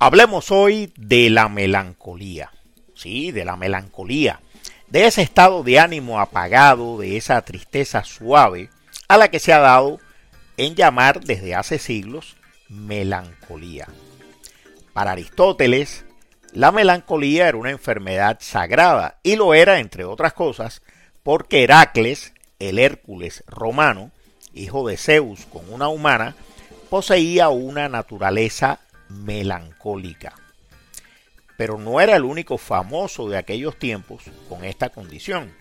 Hablemos hoy de la melancolía. Sí, de la melancolía. De ese estado de ánimo apagado, de esa tristeza suave a la que se ha dado en llamar desde hace siglos melancolía. Para Aristóteles, la melancolía era una enfermedad sagrada y lo era, entre otras cosas, porque Heracles, el Hércules romano, hijo de Zeus con una humana, poseía una naturaleza melancólica. Pero no era el único famoso de aquellos tiempos con esta condición.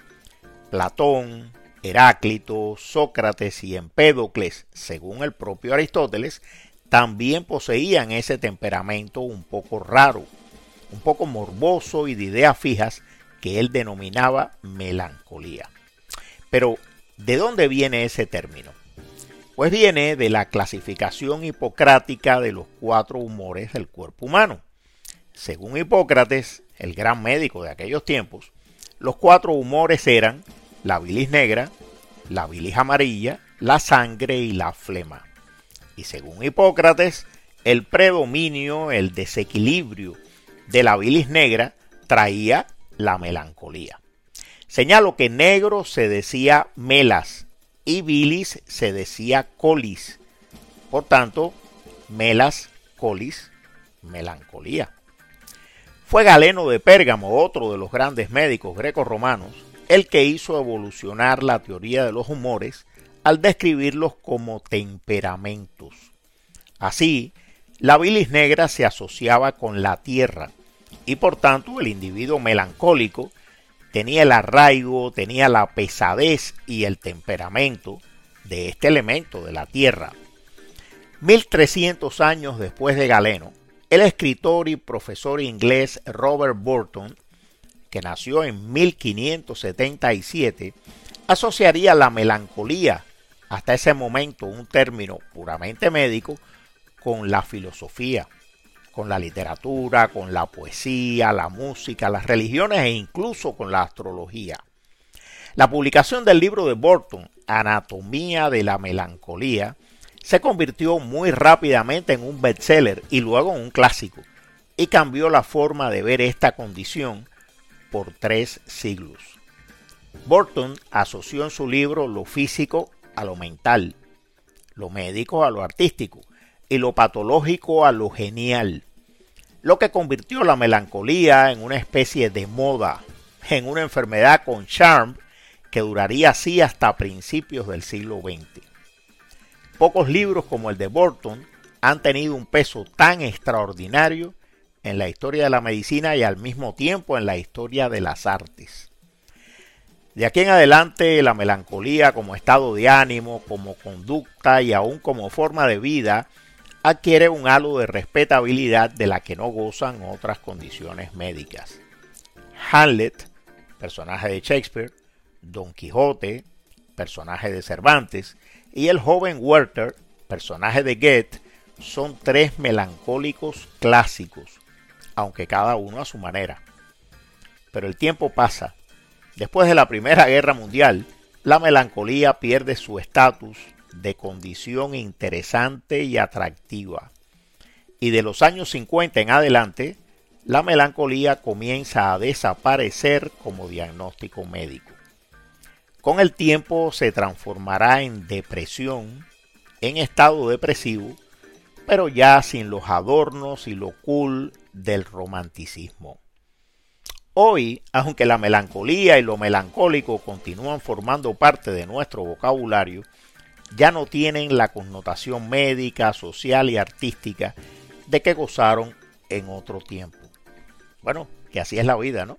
Platón, Heráclito, Sócrates y Empédocles, según el propio Aristóteles, también poseían ese temperamento un poco raro, un poco morboso y de ideas fijas que él denominaba melancolía. Pero, ¿de dónde viene ese término? Pues viene de la clasificación hipocrática de los cuatro humores del cuerpo humano. Según Hipócrates, el gran médico de aquellos tiempos, los cuatro humores eran la bilis negra, la bilis amarilla, la sangre y la flema. Y según Hipócrates, el predominio, el desequilibrio de la bilis negra traía la melancolía. Señalo que negro se decía melas y bilis se decía colis. Por tanto, melas, colis, melancolía. Fue Galeno de Pérgamo, otro de los grandes médicos grecorromanos, el que hizo evolucionar la teoría de los humores al describirlos como temperamentos. Así, la bilis negra se asociaba con la tierra y por tanto el individuo melancólico tenía el arraigo, tenía la pesadez y el temperamento de este elemento de la tierra. 1300 años después de Galeno, el escritor y profesor inglés Robert Burton, que nació en 1577, asociaría la melancolía, hasta ese momento un término puramente médico, con la filosofía con la literatura, con la poesía, la música, las religiones e incluso con la astrología. La publicación del libro de Burton, Anatomía de la Melancolía, se convirtió muy rápidamente en un bestseller y luego en un clásico, y cambió la forma de ver esta condición por tres siglos. Burton asoció en su libro lo físico a lo mental, lo médico a lo artístico y lo patológico a lo genial, lo que convirtió la melancolía en una especie de moda, en una enfermedad con charm que duraría así hasta principios del siglo XX. Pocos libros como el de Burton han tenido un peso tan extraordinario en la historia de la medicina y al mismo tiempo en la historia de las artes. De aquí en adelante, la melancolía como estado de ánimo, como conducta y aún como forma de vida adquiere un halo de respetabilidad de la que no gozan otras condiciones médicas. Hamlet, personaje de Shakespeare, Don Quijote, personaje de Cervantes, y el joven Werther, personaje de Goethe, son tres melancólicos clásicos, aunque cada uno a su manera. Pero el tiempo pasa. Después de la Primera Guerra Mundial, la melancolía pierde su estatus de condición interesante y atractiva. Y de los años 50 en adelante, la melancolía comienza a desaparecer como diagnóstico médico. Con el tiempo se transformará en depresión, en estado depresivo, pero ya sin los adornos y lo cool del romanticismo. Hoy, aunque la melancolía y lo melancólico continúan formando parte de nuestro vocabulario, ya no tienen la connotación médica, social y artística de que gozaron en otro tiempo. Bueno, que así es la vida, ¿no?